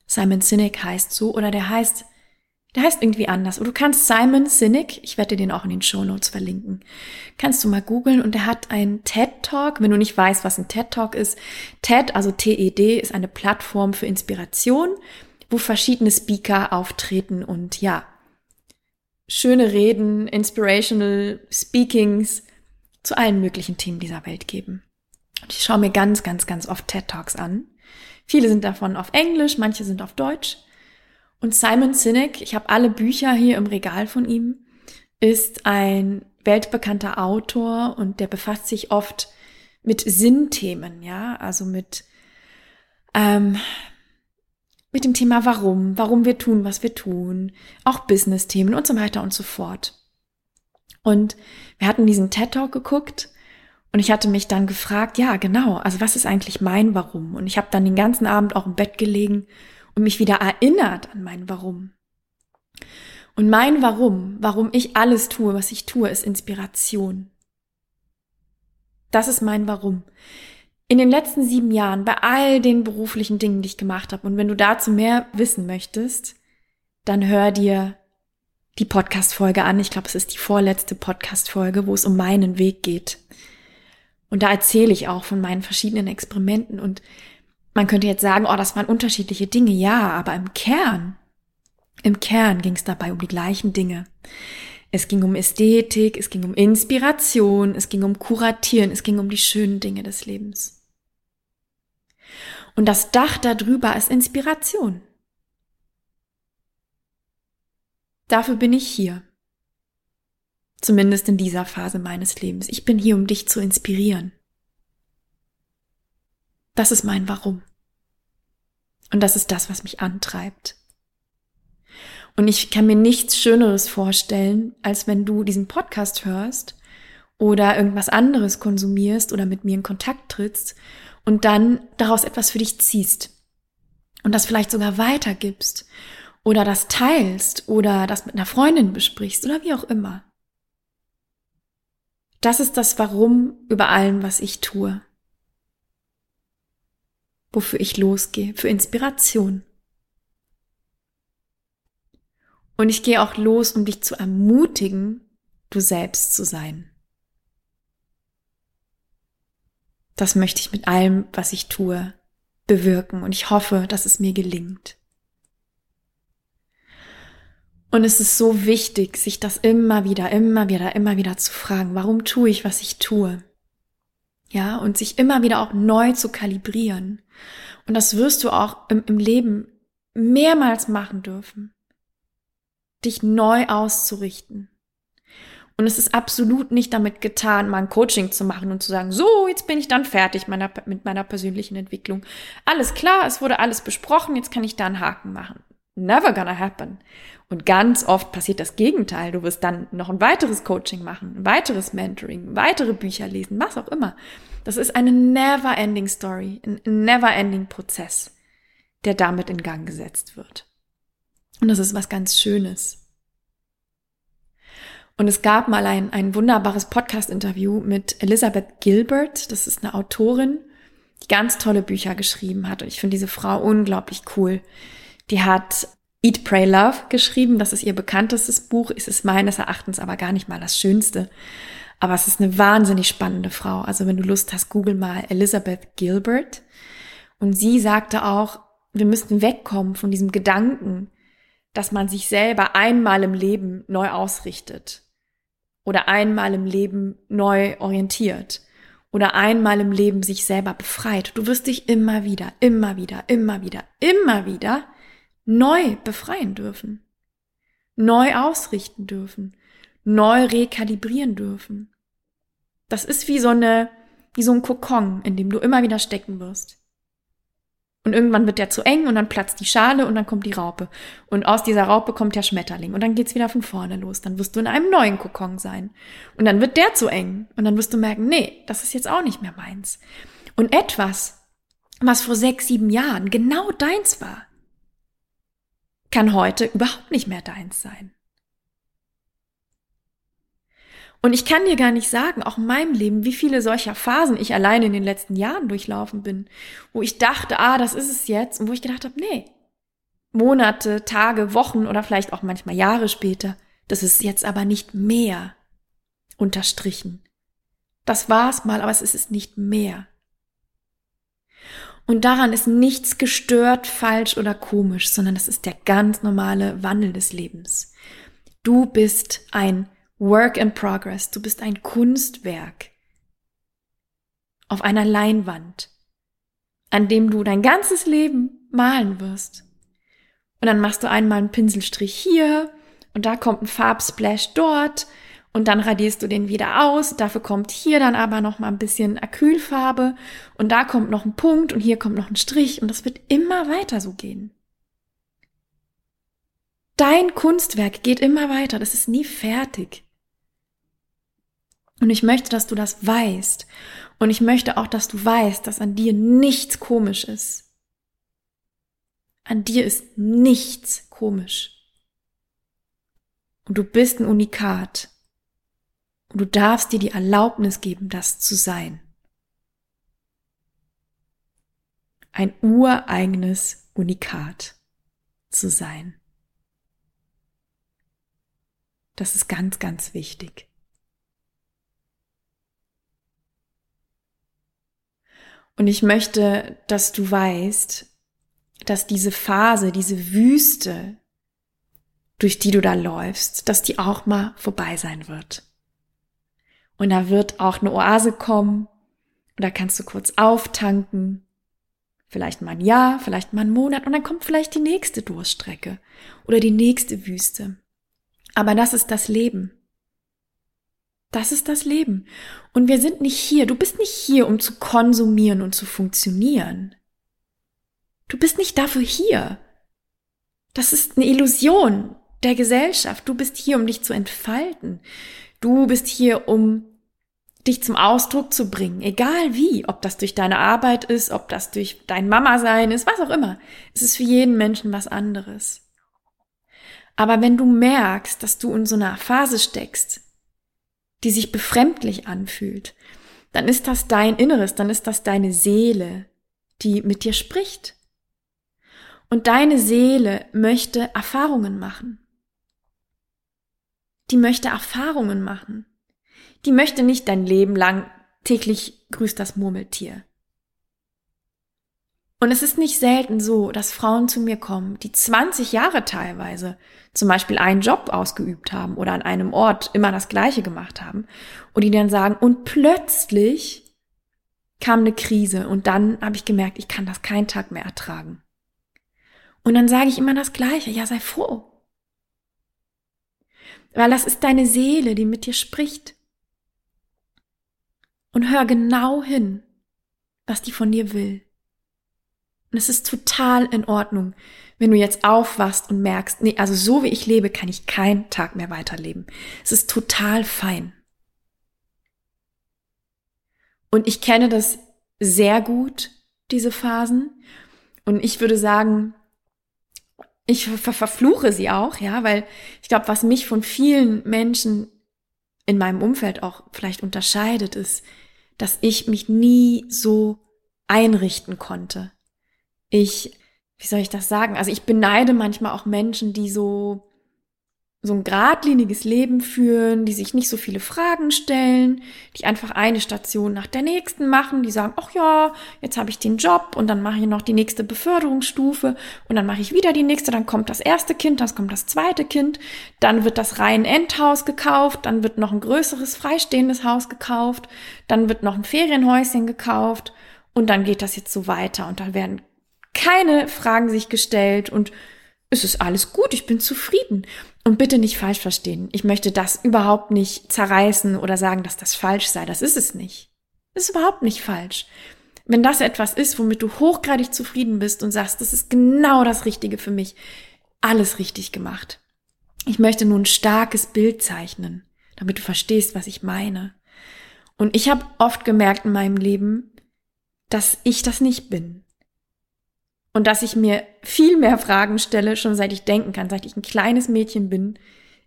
Simon Sinek heißt so, oder der heißt Der heißt irgendwie anders. Und du kannst Simon Sinek, ich werde dir den auch in den Show Notes verlinken, kannst du mal googeln und er hat einen TED Talk. Wenn du nicht weißt, was ein TED Talk ist, TED, also TED, ist eine Plattform für Inspiration, wo verschiedene Speaker auftreten und ja, schöne Reden, inspirational Speakings zu allen möglichen Themen dieser Welt geben. Und ich schaue mir ganz, ganz, ganz oft TED Talks an. Viele sind davon auf Englisch, manche sind auf Deutsch. Und Simon Sinek, ich habe alle Bücher hier im Regal von ihm, ist ein weltbekannter Autor und der befasst sich oft mit Sinnthemen, ja, also mit ähm, mit dem Thema Warum, warum wir tun, was wir tun, auch Business-Themen und so weiter und so fort. Und wir hatten diesen TED Talk geguckt und ich hatte mich dann gefragt, ja, genau, also was ist eigentlich mein Warum? Und ich habe dann den ganzen Abend auch im Bett gelegen und mich wieder erinnert an mein Warum. Und mein Warum, warum ich alles tue, was ich tue, ist Inspiration. Das ist mein Warum. In den letzten sieben Jahren, bei all den beruflichen Dingen, die ich gemacht habe, und wenn du dazu mehr wissen möchtest, dann hör dir die Podcast-Folge an. Ich glaube, es ist die vorletzte Podcast-Folge, wo es um meinen Weg geht. Und da erzähle ich auch von meinen verschiedenen Experimenten und man könnte jetzt sagen, oh, das waren unterschiedliche Dinge. Ja, aber im Kern, im Kern ging es dabei um die gleichen Dinge. Es ging um Ästhetik, es ging um Inspiration, es ging um Kuratieren, es ging um die schönen Dinge des Lebens. Und das Dach darüber ist Inspiration. Dafür bin ich hier. Zumindest in dieser Phase meines Lebens. Ich bin hier, um dich zu inspirieren. Das ist mein Warum. Und das ist das, was mich antreibt. Und ich kann mir nichts Schöneres vorstellen, als wenn du diesen Podcast hörst oder irgendwas anderes konsumierst oder mit mir in Kontakt trittst und dann daraus etwas für dich ziehst und das vielleicht sogar weitergibst oder das teilst oder das mit einer Freundin besprichst oder wie auch immer. Das ist das Warum über allem, was ich tue wofür ich losgehe, für Inspiration. Und ich gehe auch los, um dich zu ermutigen, du selbst zu sein. Das möchte ich mit allem, was ich tue, bewirken und ich hoffe, dass es mir gelingt. Und es ist so wichtig, sich das immer wieder, immer wieder, immer wieder zu fragen, warum tue ich, was ich tue? Ja, und sich immer wieder auch neu zu kalibrieren. Und das wirst du auch im, im Leben mehrmals machen dürfen. Dich neu auszurichten. Und es ist absolut nicht damit getan, mal ein Coaching zu machen und zu sagen, so, jetzt bin ich dann fertig meiner, mit meiner persönlichen Entwicklung. Alles klar, es wurde alles besprochen, jetzt kann ich da einen Haken machen. Never gonna happen. Und ganz oft passiert das Gegenteil. Du wirst dann noch ein weiteres Coaching machen, ein weiteres Mentoring, weitere Bücher lesen, was auch immer. Das ist eine never ending Story, ein never ending Prozess, der damit in Gang gesetzt wird. Und das ist was ganz Schönes. Und es gab mal ein, ein wunderbares Podcast-Interview mit Elizabeth Gilbert. Das ist eine Autorin, die ganz tolle Bücher geschrieben hat. Und ich finde diese Frau unglaublich cool. Die hat Eat, Pray, Love geschrieben. Das ist ihr bekanntestes Buch. Es ist meines Erachtens aber gar nicht mal das Schönste. Aber es ist eine wahnsinnig spannende Frau. Also wenn du Lust hast, google mal Elizabeth Gilbert. Und sie sagte auch, wir müssten wegkommen von diesem Gedanken, dass man sich selber einmal im Leben neu ausrichtet oder einmal im Leben neu orientiert oder einmal im Leben sich selber befreit. Du wirst dich immer wieder, immer wieder, immer wieder, immer wieder neu befreien dürfen, neu ausrichten dürfen, neu rekalibrieren dürfen. Das ist wie so eine, wie so ein Kokon, in dem du immer wieder stecken wirst. Und irgendwann wird der zu eng und dann platzt die Schale und dann kommt die Raupe. Und aus dieser Raupe kommt der Schmetterling und dann geht's wieder von vorne los. Dann wirst du in einem neuen Kokon sein. Und dann wird der zu eng und dann wirst du merken, nee, das ist jetzt auch nicht mehr meins. Und etwas, was vor sechs, sieben Jahren genau deins war, kann heute überhaupt nicht mehr deins sein. Und ich kann dir gar nicht sagen, auch in meinem Leben, wie viele solcher Phasen ich alleine in den letzten Jahren durchlaufen bin, wo ich dachte, ah, das ist es jetzt, und wo ich gedacht habe, nee, Monate, Tage, Wochen oder vielleicht auch manchmal Jahre später, das ist jetzt aber nicht mehr unterstrichen. Das war's mal, aber es ist nicht mehr. Und daran ist nichts gestört, falsch oder komisch, sondern das ist der ganz normale Wandel des Lebens. Du bist ein Work in Progress, du bist ein Kunstwerk auf einer Leinwand, an dem du dein ganzes Leben malen wirst. Und dann machst du einmal einen Pinselstrich hier und da kommt ein Farbsplash dort und dann radierst du den wieder aus. Dafür kommt hier dann aber noch mal ein bisschen Acrylfarbe und da kommt noch ein Punkt und hier kommt noch ein Strich und das wird immer weiter so gehen. Dein Kunstwerk geht immer weiter, das ist nie fertig. Und ich möchte, dass du das weißt. Und ich möchte auch, dass du weißt, dass an dir nichts komisch ist. An dir ist nichts komisch. Und du bist ein Unikat. Und du darfst dir die Erlaubnis geben, das zu sein. Ein ureigenes Unikat zu sein. Das ist ganz, ganz wichtig. Und ich möchte, dass du weißt, dass diese Phase, diese Wüste, durch die du da läufst, dass die auch mal vorbei sein wird. Und da wird auch eine Oase kommen. Und da kannst du kurz auftanken. Vielleicht mal ein Jahr, vielleicht mal einen Monat. Und dann kommt vielleicht die nächste Durststrecke oder die nächste Wüste. Aber das ist das Leben. Das ist das Leben. Und wir sind nicht hier. Du bist nicht hier, um zu konsumieren und zu funktionieren. Du bist nicht dafür hier. Das ist eine Illusion der Gesellschaft. Du bist hier, um dich zu entfalten. Du bist hier, um dich zum Ausdruck zu bringen, egal wie, ob das durch deine Arbeit ist, ob das durch dein Mama sein ist, was auch immer. Es ist für jeden Menschen was anderes. Aber wenn du merkst, dass du in so einer Phase steckst, die sich befremdlich anfühlt, dann ist das dein Inneres, dann ist das deine Seele, die mit dir spricht. Und deine Seele möchte Erfahrungen machen. Die möchte Erfahrungen machen die möchte nicht dein Leben lang täglich grüßt das Murmeltier. Und es ist nicht selten so, dass Frauen zu mir kommen, die 20 Jahre teilweise zum Beispiel einen Job ausgeübt haben oder an einem Ort immer das Gleiche gemacht haben und die dann sagen, und plötzlich kam eine Krise und dann habe ich gemerkt, ich kann das keinen Tag mehr ertragen. Und dann sage ich immer das Gleiche, ja, sei froh. Weil das ist deine Seele, die mit dir spricht und hör genau hin, was die von dir will. Und es ist total in Ordnung, wenn du jetzt aufwachst und merkst, nee, also so wie ich lebe, kann ich keinen Tag mehr weiterleben. Es ist total fein. Und ich kenne das sehr gut, diese Phasen. Und ich würde sagen, ich ver verfluche sie auch, ja, weil ich glaube, was mich von vielen Menschen in meinem Umfeld auch vielleicht unterscheidet, ist, dass ich mich nie so einrichten konnte. Ich, wie soll ich das sagen? Also ich beneide manchmal auch Menschen, die so so ein geradliniges Leben führen, die sich nicht so viele Fragen stellen, die einfach eine Station nach der nächsten machen, die sagen, ach ja, jetzt habe ich den Job und dann mache ich noch die nächste Beförderungsstufe und dann mache ich wieder die nächste, dann kommt das erste Kind, dann kommt das zweite Kind, dann wird das Reihen-Endhaus gekauft, dann wird noch ein größeres freistehendes Haus gekauft, dann wird noch ein Ferienhäuschen gekauft und dann geht das jetzt so weiter und dann werden keine Fragen sich gestellt und es ist alles gut, ich bin zufrieden. Und bitte nicht falsch verstehen. Ich möchte das überhaupt nicht zerreißen oder sagen, dass das falsch sei. Das ist es nicht. Das ist überhaupt nicht falsch. Wenn das etwas ist, womit du hochgradig zufrieden bist und sagst, das ist genau das Richtige für mich, alles richtig gemacht. Ich möchte nur ein starkes Bild zeichnen, damit du verstehst, was ich meine. Und ich habe oft gemerkt in meinem Leben, dass ich das nicht bin und dass ich mir viel mehr Fragen stelle, schon seit ich denken kann, seit ich ein kleines Mädchen bin,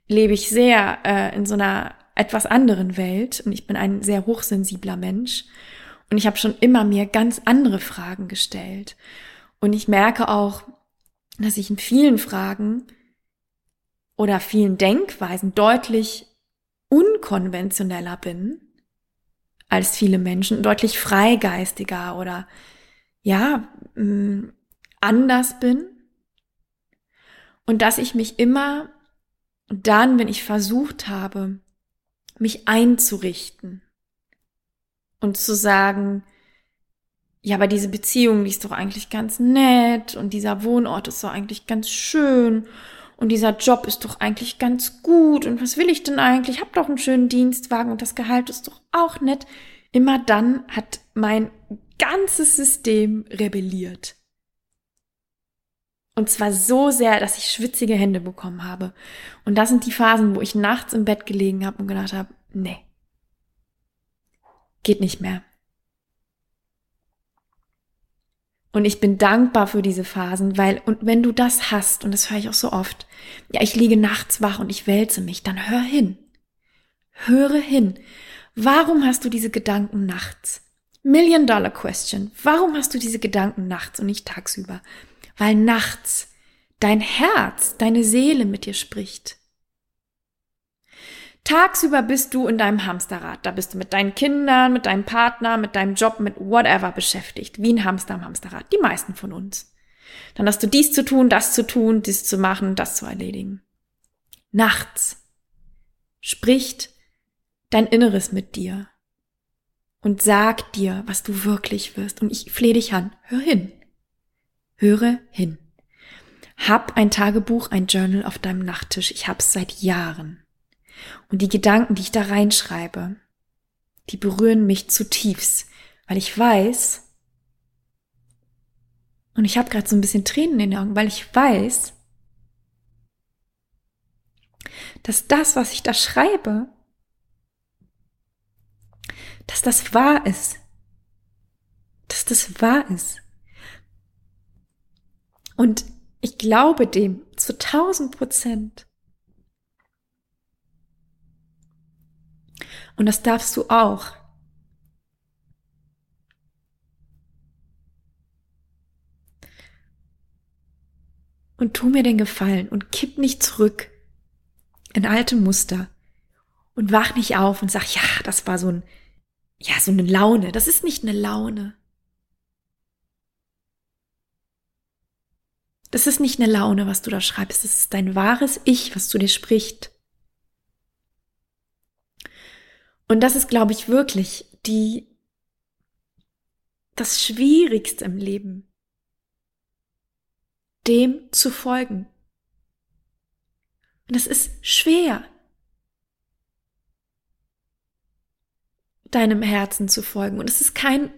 lebe ich sehr äh, in so einer etwas anderen Welt. Und ich bin ein sehr hochsensibler Mensch. Und ich habe schon immer mir ganz andere Fragen gestellt. Und ich merke auch, dass ich in vielen Fragen oder vielen Denkweisen deutlich unkonventioneller bin als viele Menschen, deutlich freigeistiger oder ja, mm, anders bin. Und dass ich mich immer dann, wenn ich versucht habe, mich einzurichten und zu sagen, ja, aber diese Beziehung, die ist doch eigentlich ganz nett und dieser Wohnort ist doch eigentlich ganz schön und dieser Job ist doch eigentlich ganz gut und was will ich denn eigentlich? Ich habe doch einen schönen Dienstwagen und das Gehalt ist doch auch nett. Immer dann hat mein ganzes System rebelliert. Und zwar so sehr, dass ich schwitzige Hände bekommen habe. Und das sind die Phasen, wo ich nachts im Bett gelegen habe und gedacht habe, nee, geht nicht mehr. Und ich bin dankbar für diese Phasen, weil, und wenn du das hast, und das höre ich auch so oft, ja, ich liege nachts wach und ich wälze mich, dann hör hin. Höre hin. Warum hast du diese Gedanken nachts? Million Dollar Question. Warum hast du diese Gedanken nachts und nicht tagsüber? Weil nachts dein Herz, deine Seele mit dir spricht. Tagsüber bist du in deinem Hamsterrad. Da bist du mit deinen Kindern, mit deinem Partner, mit deinem Job, mit whatever beschäftigt. Wie ein Hamster am Hamsterrad. Die meisten von uns. Dann hast du dies zu tun, das zu tun, dies zu machen, das zu erledigen. Nachts spricht dein Inneres mit dir und sagt dir, was du wirklich wirst. Und ich flehe dich an. Hör hin. Höre hin. Hab ein Tagebuch, ein Journal auf deinem Nachttisch. Ich hab's seit Jahren. Und die Gedanken, die ich da reinschreibe, die berühren mich zutiefst, weil ich weiß, und ich habe gerade so ein bisschen Tränen in den Augen, weil ich weiß, dass das, was ich da schreibe, dass das wahr ist. Dass das wahr ist. Und ich glaube dem zu tausend Prozent. Und das darfst du auch. Und tu mir den Gefallen und kipp nicht zurück in alte Muster und wach nicht auf und sag, ja, das war so ein, ja, so eine Laune. Das ist nicht eine Laune. Das ist nicht eine Laune, was du da schreibst. Das ist dein wahres Ich, was zu dir spricht. Und das ist, glaube ich, wirklich die, das Schwierigste im Leben, dem zu folgen. Und es ist schwer, deinem Herzen zu folgen. Und es ist kein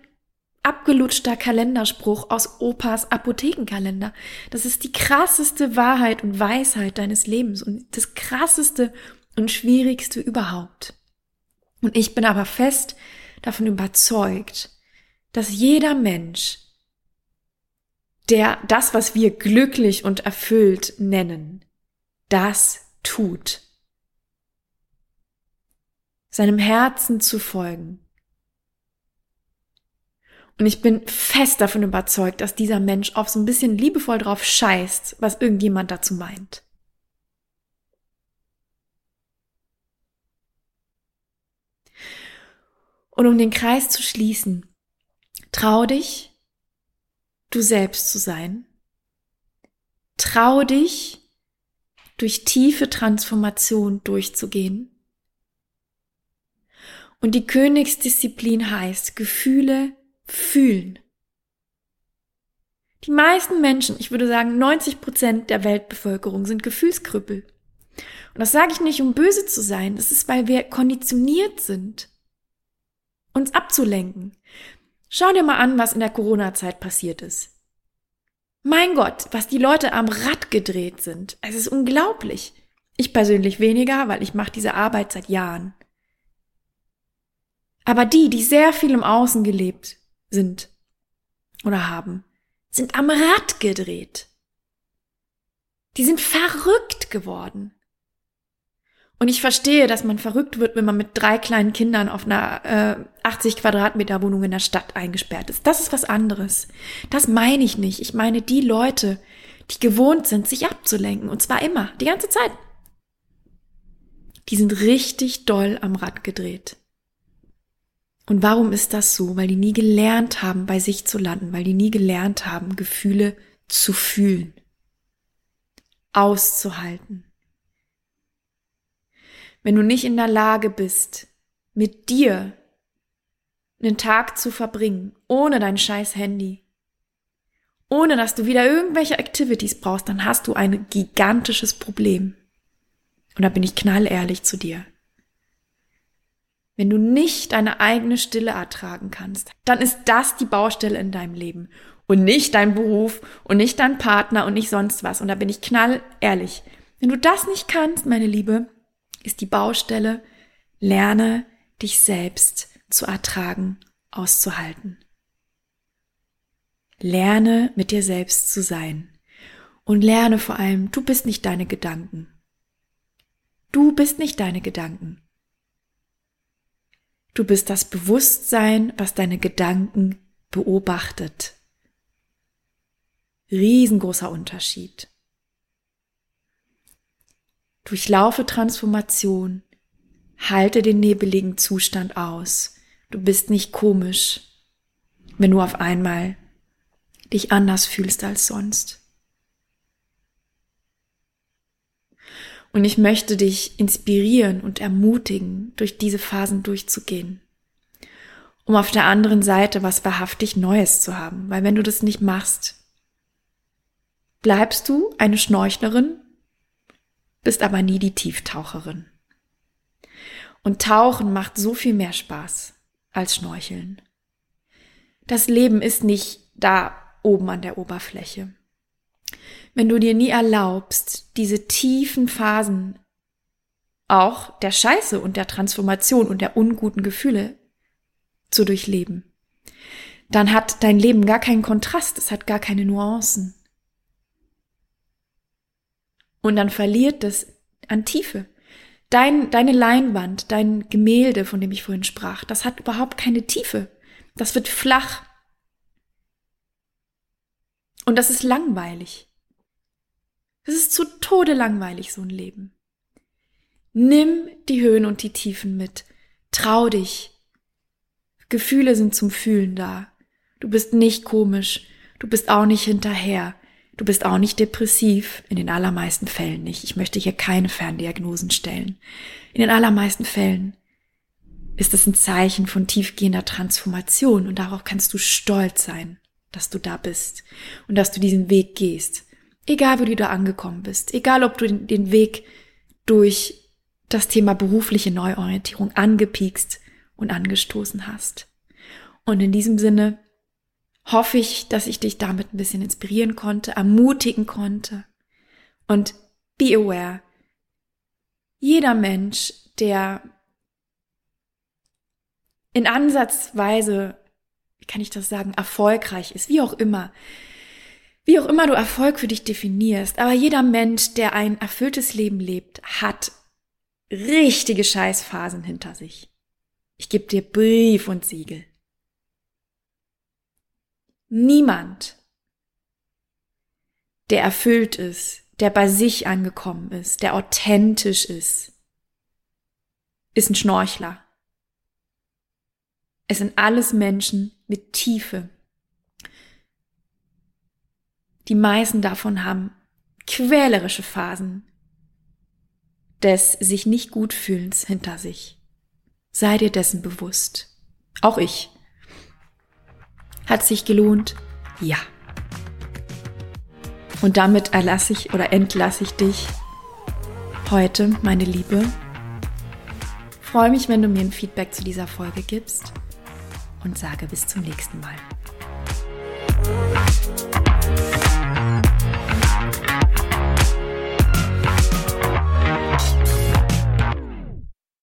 abgelutschter Kalenderspruch aus Opas Apothekenkalender. Das ist die krasseste Wahrheit und Weisheit deines Lebens und das krasseste und schwierigste überhaupt. Und ich bin aber fest davon überzeugt, dass jeder Mensch, der das, was wir glücklich und erfüllt nennen, das tut. Seinem Herzen zu folgen. Und ich bin fest davon überzeugt, dass dieser Mensch auch so ein bisschen liebevoll drauf scheißt, was irgendjemand dazu meint. Und um den Kreis zu schließen, trau dich, du selbst zu sein. Trau dich, durch tiefe Transformation durchzugehen. Und die Königsdisziplin heißt, Gefühle fühlen. Die meisten Menschen, ich würde sagen 90 Prozent der Weltbevölkerung sind Gefühlskrüppel. Und das sage ich nicht, um böse zu sein, das ist, weil wir konditioniert sind uns abzulenken. Schau dir mal an, was in der Corona-Zeit passiert ist. Mein Gott, was die Leute am Rad gedreht sind. Es ist unglaublich. Ich persönlich weniger, weil ich mache diese Arbeit seit Jahren. Aber die, die sehr viel im Außen gelebt sind oder haben, sind am Rad gedreht. Die sind verrückt geworden. Und ich verstehe, dass man verrückt wird, wenn man mit drei kleinen Kindern auf einer äh, 80 Quadratmeter Wohnung in der Stadt eingesperrt ist. Das ist was anderes. Das meine ich nicht. Ich meine die Leute, die gewohnt sind, sich abzulenken. Und zwar immer, die ganze Zeit. Die sind richtig doll am Rad gedreht. Und warum ist das so? Weil die nie gelernt haben, bei sich zu landen, weil die nie gelernt haben, Gefühle zu fühlen, auszuhalten. Wenn du nicht in der Lage bist, mit dir einen Tag zu verbringen, ohne dein scheiß Handy, ohne dass du wieder irgendwelche Activities brauchst, dann hast du ein gigantisches Problem. Und da bin ich knallehrlich zu dir. Wenn du nicht deine eigene Stille ertragen kannst, dann ist das die Baustelle in deinem Leben und nicht dein Beruf und nicht dein Partner und nicht sonst was. Und da bin ich knallehrlich. Wenn du das nicht kannst, meine Liebe, ist die Baustelle, lerne dich selbst zu ertragen, auszuhalten. Lerne mit dir selbst zu sein. Und lerne vor allem, du bist nicht deine Gedanken. Du bist nicht deine Gedanken. Du bist das Bewusstsein, was deine Gedanken beobachtet. Riesengroßer Unterschied. Durchlaufe Transformation, halte den nebeligen Zustand aus. Du bist nicht komisch, wenn du auf einmal dich anders fühlst als sonst. Und ich möchte dich inspirieren und ermutigen, durch diese Phasen durchzugehen, um auf der anderen Seite was wahrhaftig Neues zu haben. Weil wenn du das nicht machst, bleibst du eine Schnorchlerin, bist aber nie die Tieftaucherin. Und Tauchen macht so viel mehr Spaß als Schnorcheln. Das Leben ist nicht da oben an der Oberfläche wenn du dir nie erlaubst, diese tiefen Phasen auch der Scheiße und der Transformation und der unguten Gefühle zu durchleben, dann hat dein Leben gar keinen Kontrast, es hat gar keine Nuancen. Und dann verliert es an Tiefe. Dein, deine Leinwand, dein Gemälde, von dem ich vorhin sprach, das hat überhaupt keine Tiefe. Das wird flach. Und das ist langweilig. Es ist zu Tode langweilig, so ein Leben. Nimm die Höhen und die Tiefen mit. Trau dich. Gefühle sind zum Fühlen da. Du bist nicht komisch. Du bist auch nicht hinterher. Du bist auch nicht depressiv. In den allermeisten Fällen nicht. Ich möchte hier keine Ferndiagnosen stellen. In den allermeisten Fällen ist es ein Zeichen von tiefgehender Transformation und darauf kannst du stolz sein, dass du da bist und dass du diesen Weg gehst. Egal, wo du da angekommen bist, egal, ob du den Weg durch das Thema berufliche Neuorientierung angepiekst und angestoßen hast. Und in diesem Sinne hoffe ich, dass ich dich damit ein bisschen inspirieren konnte, ermutigen konnte. Und be aware. Jeder Mensch, der in Ansatzweise, wie kann ich das sagen, erfolgreich ist, wie auch immer, wie auch immer du Erfolg für dich definierst, aber jeder Mensch, der ein erfülltes Leben lebt, hat richtige Scheißphasen hinter sich. Ich gebe dir Brief und Siegel. Niemand, der erfüllt ist, der bei sich angekommen ist, der authentisch ist, ist ein Schnorchler. Es sind alles Menschen mit Tiefe, die meisten davon haben quälerische Phasen des sich nicht gut fühlens hinter sich. Sei dir dessen bewusst. Auch ich. Hat sich gelohnt? Ja. Und damit erlasse ich oder entlasse ich dich heute, meine Liebe. Freue mich, wenn du mir ein Feedback zu dieser Folge gibst und sage bis zum nächsten Mal.